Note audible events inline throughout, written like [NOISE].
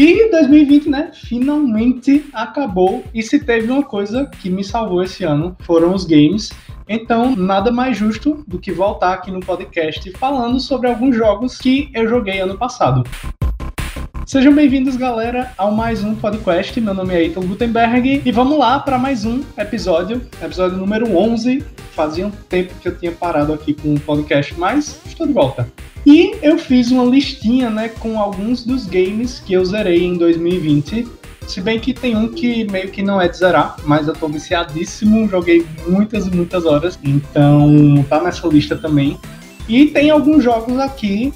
E 2020, né, finalmente acabou. E se teve uma coisa que me salvou esse ano, foram os games. Então, nada mais justo do que voltar aqui no podcast falando sobre alguns jogos que eu joguei ano passado. Sejam bem-vindos, galera, ao mais um podcast. Meu nome é Eitan Gutenberg e vamos lá para mais um episódio, episódio número 11. Fazia um tempo que eu tinha parado aqui com o podcast, mas estou de volta. E eu fiz uma listinha, né, com alguns dos games que eu zerei em 2020. Se bem que tem um que meio que não é de zerar, mas eu tô viciadíssimo, joguei muitas e muitas horas, então tá nessa lista também. E tem alguns jogos aqui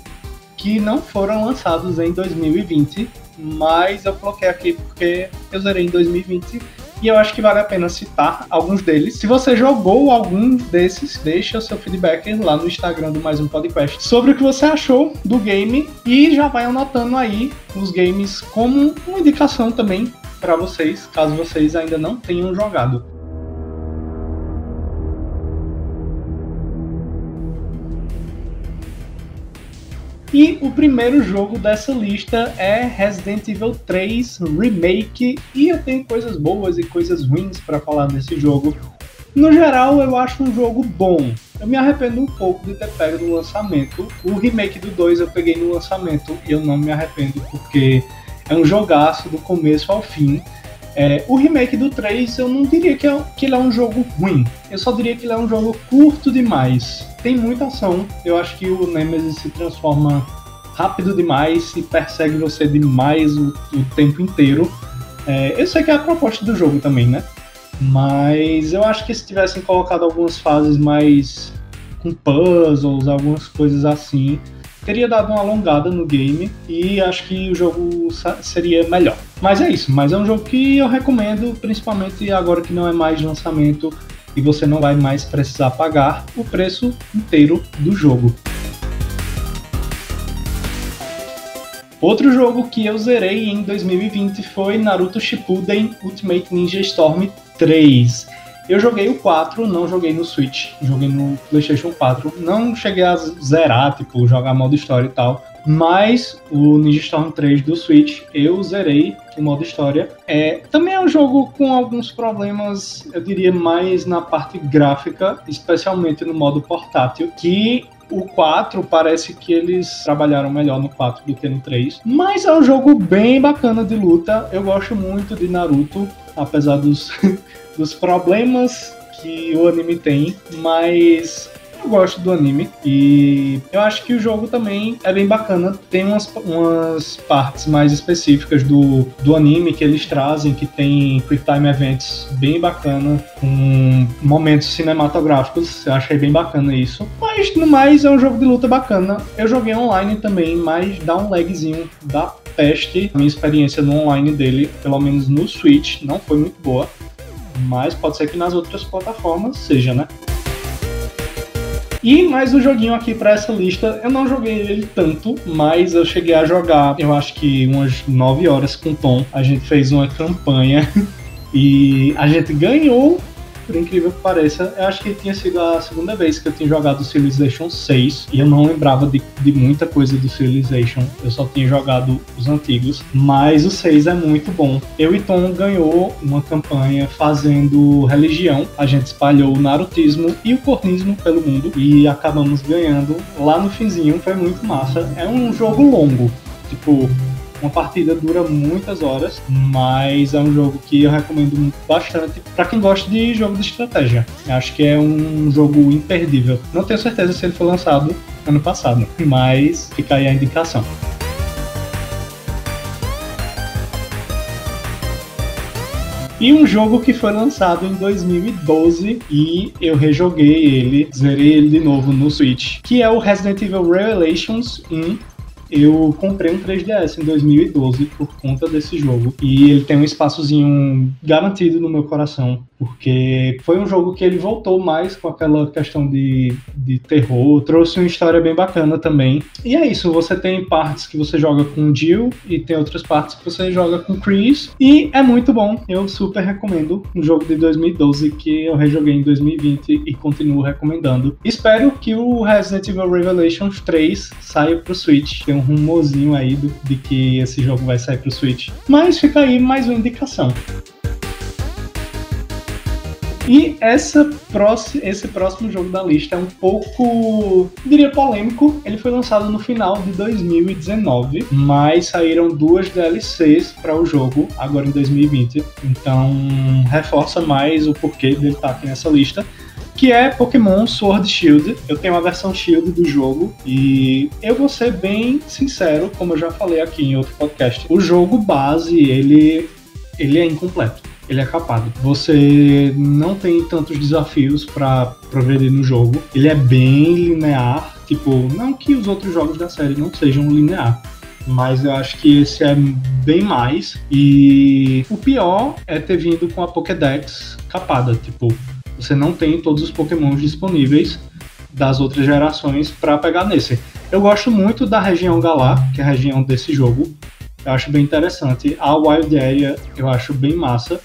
que não foram lançados em 2020, mas eu coloquei aqui porque eu zerei em 2020 e eu acho que vale a pena citar alguns deles. Se você jogou algum desses, deixa seu feedback lá no Instagram do Mais Um Podcast sobre o que você achou do game e já vai anotando aí os games como uma indicação também para vocês, caso vocês ainda não tenham jogado. E o primeiro jogo dessa lista é Resident Evil 3 Remake, e eu tenho coisas boas e coisas ruins para falar desse jogo. No geral, eu acho um jogo bom. Eu me arrependo um pouco de ter pego no lançamento. O remake do 2 eu peguei no lançamento e eu não me arrependo porque é um jogaço do começo ao fim. É, o remake do 3 eu não diria que, é, que ele é um jogo ruim, eu só diria que ele é um jogo curto demais. Tem muita ação, eu acho que o Nemesis se transforma rápido demais e persegue você demais o, o tempo inteiro. É, eu sei que é a proposta do jogo também, né? Mas eu acho que se tivessem colocado algumas fases mais com puzzles, algumas coisas assim, teria dado uma alongada no game e acho que o jogo seria melhor. Mas é isso, mas é um jogo que eu recomendo, principalmente agora que não é mais lançamento e você não vai mais precisar pagar o preço inteiro do jogo. Outro jogo que eu zerei em 2020 foi Naruto Shippuden Ultimate Ninja Storm 3. Eu joguei o 4, não joguei no Switch, joguei no PlayStation 4. Não cheguei a zerar, tipo, jogar modo história e tal. Mas o Ninja Storm 3 do Switch eu zerei o modo história. É, também é um jogo com alguns problemas, eu diria, mais na parte gráfica, especialmente no modo portátil, que o 4 parece que eles trabalharam melhor no 4 do que no 3. Mas é um jogo bem bacana de luta. Eu gosto muito de Naruto, apesar dos [LAUGHS] dos problemas que o anime tem, mas eu gosto do anime e eu acho que o jogo também é bem bacana. Tem umas, umas partes mais específicas do, do anime que eles trazem, que tem quick time events bem bacana, com momentos cinematográficos. Eu achei bem bacana isso. Mas no mais é um jogo de luta bacana. Eu joguei online também, mas dá um lagzinho da peste. A minha experiência no online dele, pelo menos no Switch, não foi muito boa mas pode ser que nas outras plataformas seja, né? E mais um joguinho aqui para essa lista, eu não joguei ele tanto, mas eu cheguei a jogar, eu acho que umas 9 horas com o Tom. A gente fez uma campanha [LAUGHS] e a gente ganhou por incrível que pareça, eu acho que tinha sido a segunda vez que eu tinha jogado Civilization 6 e eu não lembrava de, de muita coisa do Civilization. Eu só tinha jogado os antigos, mas o 6 é muito bom. Eu e Tom ganhou uma campanha fazendo religião. A gente espalhou o narutismo e o cornismo pelo mundo e acabamos ganhando lá no finzinho. Foi muito massa. É um jogo longo. Tipo, uma partida dura muitas horas, mas é um jogo que eu recomendo bastante para quem gosta de jogo de estratégia. Acho que é um jogo imperdível. Não tenho certeza se ele foi lançado ano passado, mas fica aí a indicação. E um jogo que foi lançado em 2012 e eu rejoguei ele, zerei ele de novo no Switch, que é o Resident Evil Revelations 1 eu comprei um 3DS em 2012 por conta desse jogo. E ele tem um espaçozinho garantido no meu coração, porque foi um jogo que ele voltou mais com aquela questão de, de terror, trouxe uma história bem bacana também. E é isso, você tem partes que você joga com Jill e tem outras partes que você joga com Chris, e é muito bom, eu super recomendo um jogo de 2012 que eu rejoguei em 2020 e continuo recomendando. Espero que o Resident Evil Revelations 3 saia pro Switch, tem um rumorzinho aí do, de que esse jogo vai sair pro Switch. Mas fica aí mais uma indicação. E essa esse próximo jogo da lista é um pouco, diria, polêmico. Ele foi lançado no final de 2019, mas saíram duas DLCs para o jogo agora em 2020. Então reforça mais o porquê dele estar tá aqui nessa lista que é Pokémon Sword Shield. Eu tenho a versão Shield do jogo e eu vou ser bem sincero, como eu já falei aqui em outro podcast. O jogo base, ele, ele é incompleto ele é capado. Você não tem tantos desafios para progredir no jogo. Ele é bem linear, tipo, não que os outros jogos da série não sejam linear, mas eu acho que esse é bem mais. E o pior é ter vindo com a Pokédex capada, tipo, você não tem todos os Pokémons disponíveis das outras gerações para pegar nesse. Eu gosto muito da região Galar, que é a região desse jogo. Eu acho bem interessante. A Wild Area eu acho bem massa.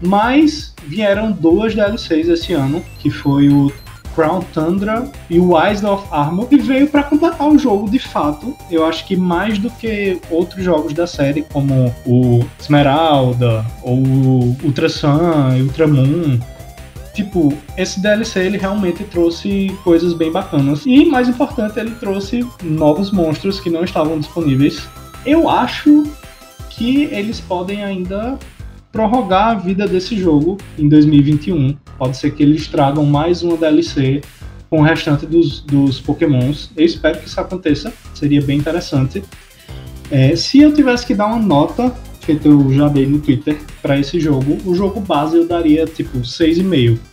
Mas vieram duas DLCs esse ano, que foi o Crown Tundra e o Eyes of Armor, e veio para completar o jogo de fato. Eu acho que mais do que outros jogos da série, como o Esmeralda, ou Ultra Sun Ultra Moon. Tipo, esse DLC ele realmente trouxe coisas bem bacanas. E mais importante, ele trouxe novos monstros que não estavam disponíveis. Eu acho que eles podem ainda prorrogar a vida desse jogo em 2021. Pode ser que eles tragam mais uma DLC com o restante dos, dos Pokémons. Eu espero que isso aconteça, seria bem interessante. É, se eu tivesse que dar uma nota, feito eu já dei no Twitter, para esse jogo, o jogo base eu daria tipo 6,5.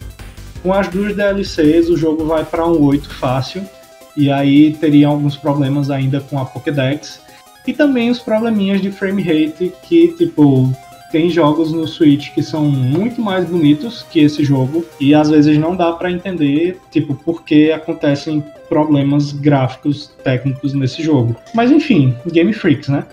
Com as duas DLCs, o jogo vai para um 8 fácil, e aí teria alguns problemas ainda com a Pokédex. E também os probleminhas de frame rate que, tipo, tem jogos no Switch que são muito mais bonitos que esse jogo e às vezes não dá para entender, tipo, por que acontecem problemas gráficos técnicos nesse jogo. Mas enfim, Game Freaks, né?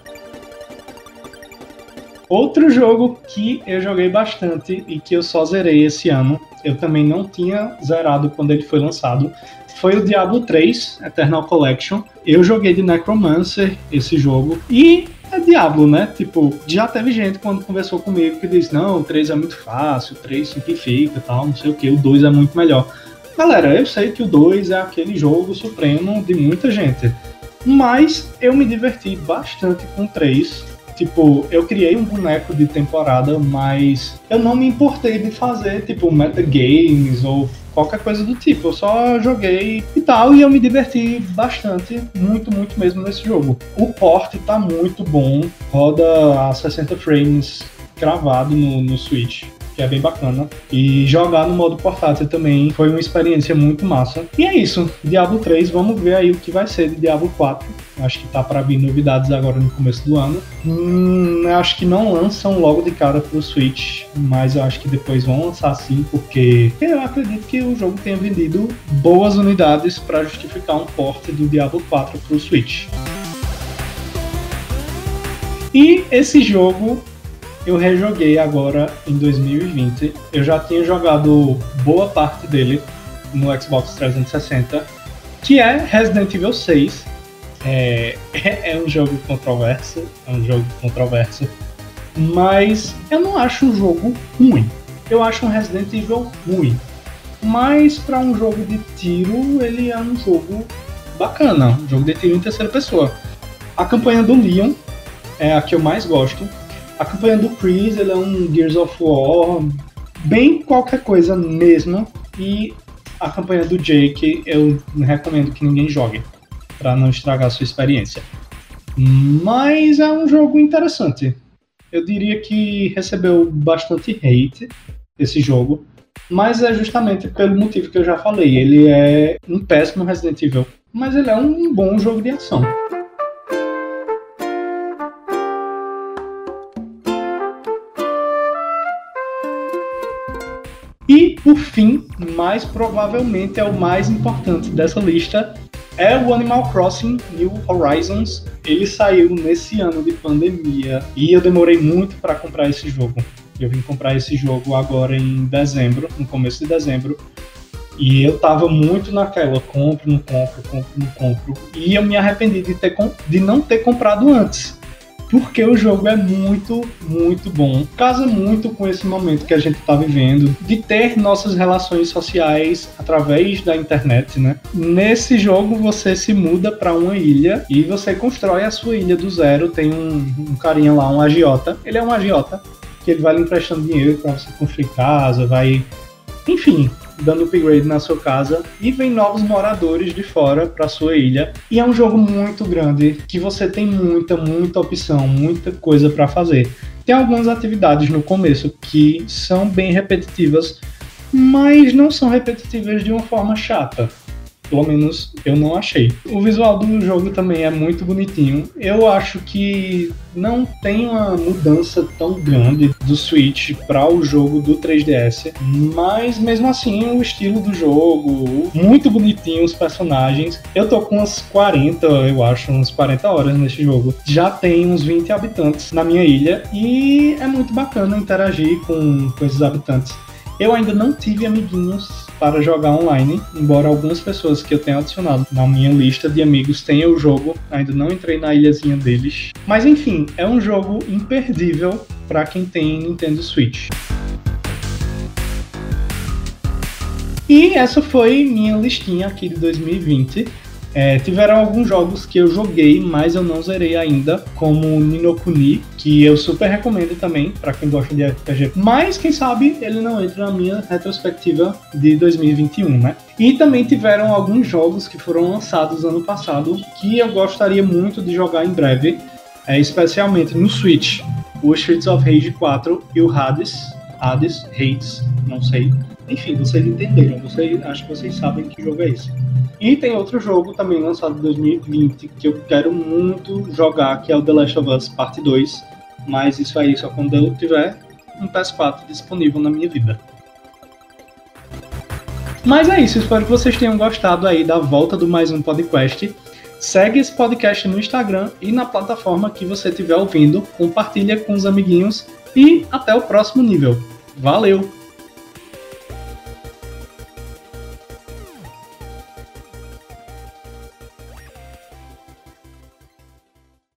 Outro jogo que eu joguei bastante e que eu só zerei esse ano, eu também não tinha zerado quando ele foi lançado, foi o Diablo 3 Eternal Collection. Eu joguei de Necromancer esse jogo e é Diablo, né? Tipo, já teve gente quando conversou comigo que disse: não, o 3 é muito fácil, o 3 simplifica e tal, não sei o que, o 2 é muito melhor. Galera, eu sei que o 2 é aquele jogo supremo de muita gente, mas eu me diverti bastante com o 3. Tipo, eu criei um boneco de temporada, mas eu não me importei de fazer, tipo, metagames ou qualquer coisa do tipo. Eu só joguei e tal, e eu me diverti bastante, muito, muito mesmo nesse jogo. O porte tá muito bom, roda a 60 frames cravado no, no Switch que é bem bacana. E jogar no modo portátil também foi uma experiência muito massa. E é isso, Diablo 3, vamos ver aí o que vai ser de Diablo 4. Acho que tá para vir novidades agora no começo do ano. Hum, acho que não lançam logo de cara pro Switch, mas eu acho que depois vão lançar sim, porque eu acredito que o jogo tenha vendido boas unidades para justificar um porte do Diablo 4 pro Switch. E esse jogo eu rejoguei agora em 2020. Eu já tinha jogado boa parte dele no Xbox 360, que é Resident Evil 6. É, [LAUGHS] é um jogo controverso, é um jogo controverso, mas eu não acho um jogo ruim. Eu acho um Resident Evil ruim. Mas para um jogo de tiro, ele é um jogo bacana, um jogo de tiro em terceira pessoa. A campanha do Leon é a que eu mais gosto a campanha do Chris ele é um Gears of War bem qualquer coisa mesmo. E a campanha do Jake eu recomendo que ninguém jogue para não estragar a sua experiência. Mas é um jogo interessante. Eu diria que recebeu bastante hate esse jogo, mas é justamente pelo motivo que eu já falei. Ele é um péssimo Resident Evil, mas ele é um bom jogo de ação. E, por fim, mais provavelmente é o mais importante dessa lista, é o Animal Crossing New Horizons. Ele saiu nesse ano de pandemia e eu demorei muito para comprar esse jogo. Eu vim comprar esse jogo agora em dezembro, no começo de dezembro. E eu tava muito naquela, compro, não compro, compro, não compro. E eu me arrependi de, ter, de não ter comprado antes porque o jogo é muito, muito bom. Casa muito com esse momento que a gente está vivendo, de ter nossas relações sociais através da internet, né? Nesse jogo você se muda para uma ilha e você constrói a sua ilha do zero. Tem um, um carinha lá, um agiota. Ele é um agiota que ele vai lhe emprestando dinheiro para você construir casa, vai enfim, dando upgrade na sua casa e vem novos moradores de fora para sua ilha. E é um jogo muito grande que você tem muita, muita opção, muita coisa para fazer. Tem algumas atividades no começo que são bem repetitivas, mas não são repetitivas de uma forma chata. Pelo menos eu não achei. O visual do jogo também é muito bonitinho. Eu acho que não tem uma mudança tão grande do Switch para o jogo do 3DS, mas mesmo assim o estilo do jogo, muito bonitinho os personagens. Eu tô com umas 40, eu acho, umas 40 horas nesse jogo. Já tem uns 20 habitantes na minha ilha e é muito bacana interagir com, com esses habitantes. Eu ainda não tive amiguinhos para jogar online, embora algumas pessoas que eu tenho adicionado na minha lista de amigos tenham o jogo, ainda não entrei na ilhazinha deles. Mas enfim, é um jogo imperdível para quem tem Nintendo Switch. E essa foi minha listinha aqui de 2020. É, tiveram alguns jogos que eu joguei, mas eu não zerei ainda, como Ninokuni, que eu super recomendo também para quem gosta de RPG. Mas quem sabe ele não entra na minha retrospectiva de 2021, né? E também tiveram alguns jogos que foram lançados ano passado que eu gostaria muito de jogar em breve, é, especialmente no Switch. O Streets of Rage 4 e o Hades, Hades, Hades, não sei. Enfim, vocês entenderam, vocês, acho que vocês sabem que jogo é esse. E tem outro jogo também lançado em 2020 que eu quero muito jogar, que é o The Last of Us Parte 2. Mas isso aí só quando eu tiver um PS4 disponível na minha vida. Mas é isso, espero que vocês tenham gostado aí da volta do mais um podcast. Segue esse podcast no Instagram e na plataforma que você estiver ouvindo. Compartilha com os amiguinhos e até o próximo nível. Valeu!